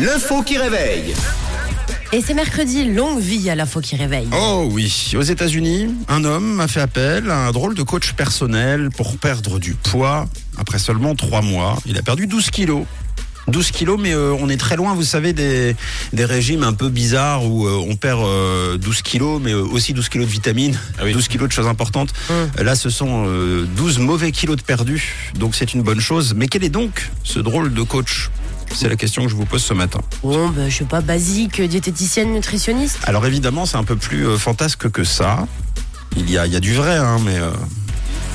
L'info qui réveille. Et c'est mercredi, longue vie à l'info qui réveille. Oh oui, aux États-Unis, un homme a fait appel à un drôle de coach personnel pour perdre du poids après seulement trois mois. Il a perdu 12 kilos. 12 kilos, mais euh, on est très loin, vous savez, des, des régimes un peu bizarres où euh, on perd euh, 12 kilos, mais euh, aussi 12 kilos de vitamines, Ah oui. 12 kilos de choses importantes. Là, ce sont euh, 12 mauvais kilos de perdus, donc c'est une bonne chose. Mais quel est donc ce drôle de coach? C'est la question que je vous pose ce matin. Bon, bah, je sais pas, basique, diététicienne, nutritionniste. Alors évidemment, c'est un peu plus euh, fantasque que ça. Il y a, il y a du vrai, hein, mais, euh,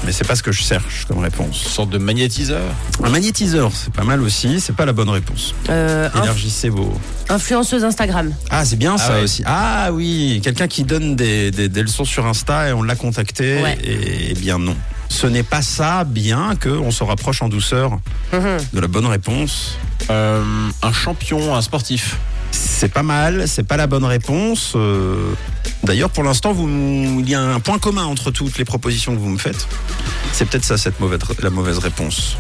mais c'est pas ce que je cherche comme Une réponse. sorte de magnétiseur? Un magnétiseur, c'est pas mal aussi, c'est pas la bonne réponse. Euh, inf- Élargissez vos... influenceuse Instagram. Ah, c'est bien Ah ça ouais. aussi. Ah oui, quelqu'un qui donne des, des- des leçons sur Insta et on l'a contacté. Ouais. Et, eh bien non. Ce n'est pas ça, bien qu'on se rapproche en douceur Mhm. de la bonne réponse. Euh, un champion, un sportif. C'est pas mal, c'est pas la bonne réponse. Euh, D'ailleurs, pour l'instant, vous, il y a un point commun entre toutes les propositions que vous me faites. C'est peut-être ça, cette mauvaise, la mauvaise réponse.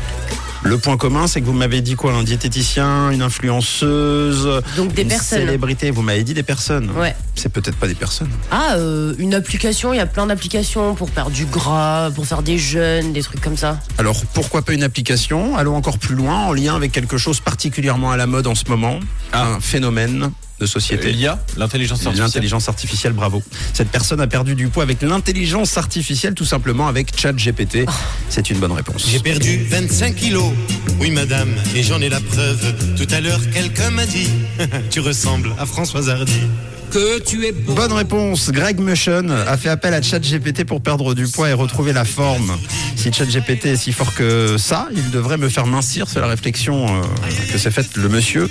Le point commun, c'est que vous m'avez dit quoi? Un diététicien, une influenceuse, Donc des une personnes. célébrité. Vous m'avez dit des personnes. Ouais. C'est peut-être pas des personnes. Ah, euh, une application, il y a plein d'applications pour perdre du gras, pour faire des jeûnes, des trucs comme ça. Alors pourquoi pas une application Allons encore plus loin, en lien avec quelque chose particulièrement à la mode en ce moment, un phénomène de société. L'IA, l'intelligence artificielle. L'intelligence artificielle, bravo. Cette personne a perdu du poids avec l'intelligence artificielle, tout simplement avec ChatGPT. C'est une bonne réponse. J'ai perdu 25 kilos, oui madame, et j'en ai la preuve. Tout à l'heure, quelqu'un m'a dit, tu ressembles à Françoise Hardy. Que tu es beau. Bonne réponse. Greg Motion a fait appel à ChatGPT pour perdre du poids et retrouver la forme. Si ChatGPT est si fort que ça, il devrait me faire mincir. C'est la réflexion euh, que s'est faite le monsieur.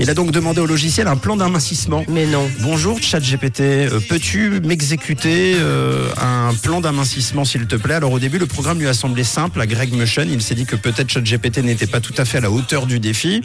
Il a donc demandé au logiciel un plan d'amincissement. Mais non. Bonjour ChatGPT, Euh, peux-tu m'exécuter euh, un plan d'amincissement s'il te plaît Alors au début le programme lui a semblé simple à Greg Motion, il s'est dit que peut-être ChatGPT n'était pas tout à fait à la hauteur du défi.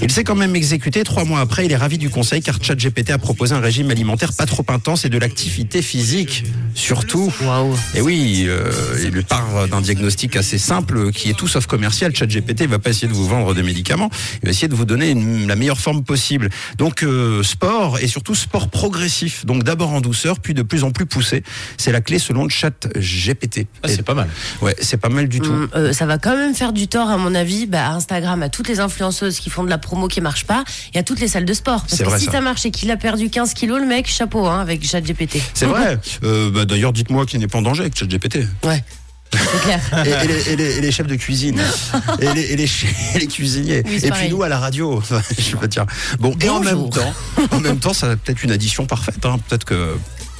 Il s'est quand même exécuté, trois mois après il est ravi du conseil car ChatGPT a proposé un régime alimentaire pas trop intense et de l'activité physique surtout. Waouh. Et oui, euh, il part d'un diagnostic assez simple qui est tout sauf commercial. ChatGPT va pas essayer de vous vendre des médicaments, il va essayer de vous donner une- la meilleure forme possible. Donc euh, sport et surtout sport progressif. Donc d'abord en douceur, puis de plus en plus poussé. C'est la clé selon ChatGPT. Ah, c'est pas mal. Ouais, c'est pas mal du tout. Hum, euh, ça va quand même faire du tort, à mon avis, bah, à Instagram, à toutes les influenceuses qui font de la promo qui marche pas, et à toutes les salles de sport. Parce que vrai, si ça. ça. marche et qu'il a perdu 15 kilos, le mec, chapeau, hein, avec ChatGPT. C'est vrai. Euh, bah, D'ailleurs, dites-moi qu'il n'est pas en danger avec ChatGPT. Ouais. C'est clair. et, et les, et les- et les chefs de cuisine et les, et les, chi- et les cuisiniers Oui, et pareil. puis nous à la radio enfin, je veux dire bon et en même temps en même temps ça a peut-être une addition parfaite hein. peut-être que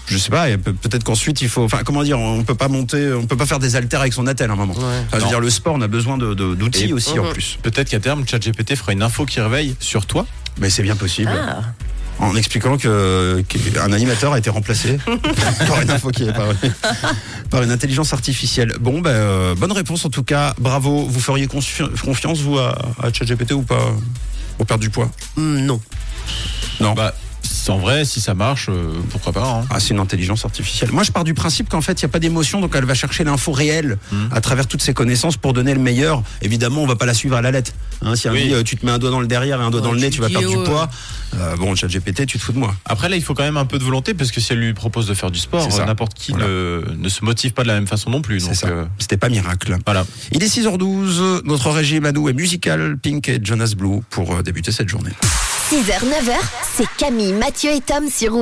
je sais pas, peut-être qu'ensuite il faut, enfin comment dire, on peut pas monter, on peut pas faire des haltères avec son attel à un moment. Enfin, je veux dire, le sport, on a besoin de- de- d'outils aussi en plus. Peut-être qu'à terme, ChatGPT fera une info qui réveille sur toi. Mais c'est bien possible. Ah. En expliquant que qu'un animateur a été remplacé par une info qui est par, par une intelligence artificielle. Bon, ben, euh, bonne réponse en tout cas. Bravo. Vous feriez confi- confiance vous à, à ChatGPT ou pas? Pour perdre du poids? Hum, non. Non. Bah, en vrai, si ça marche, euh, pourquoi pas. hein. Ah, c'est une intelligence artificielle. Moi, je pars du principe qu'en fait, il n'y a pas d'émotion, donc elle va chercher l'info réelle Mhm. à travers toutes ses connaissances pour donner le meilleur. Évidemment, on va pas la suivre à la lettre. Hein, si elle Oui. dit, euh, tu te mets un doigt dans le derrière et un doigt Ouais, dans le nez, tu vas perdre du poids. Euh, bon, ChatGPT, tu te fous de moi. Après, là, il faut quand même un peu de volonté parce que si elle lui propose de faire du sport, n'importe qui Voilà. ne, ne se motive pas de la même façon non plus. Euh, C'était pas miracle. voilà. Il est 6h12. Notre régime à nous est musical, Pink et Jonas Blue pour débuter cette journée. 6h, 9h, c'est Camille, Mathieu et Tom sur.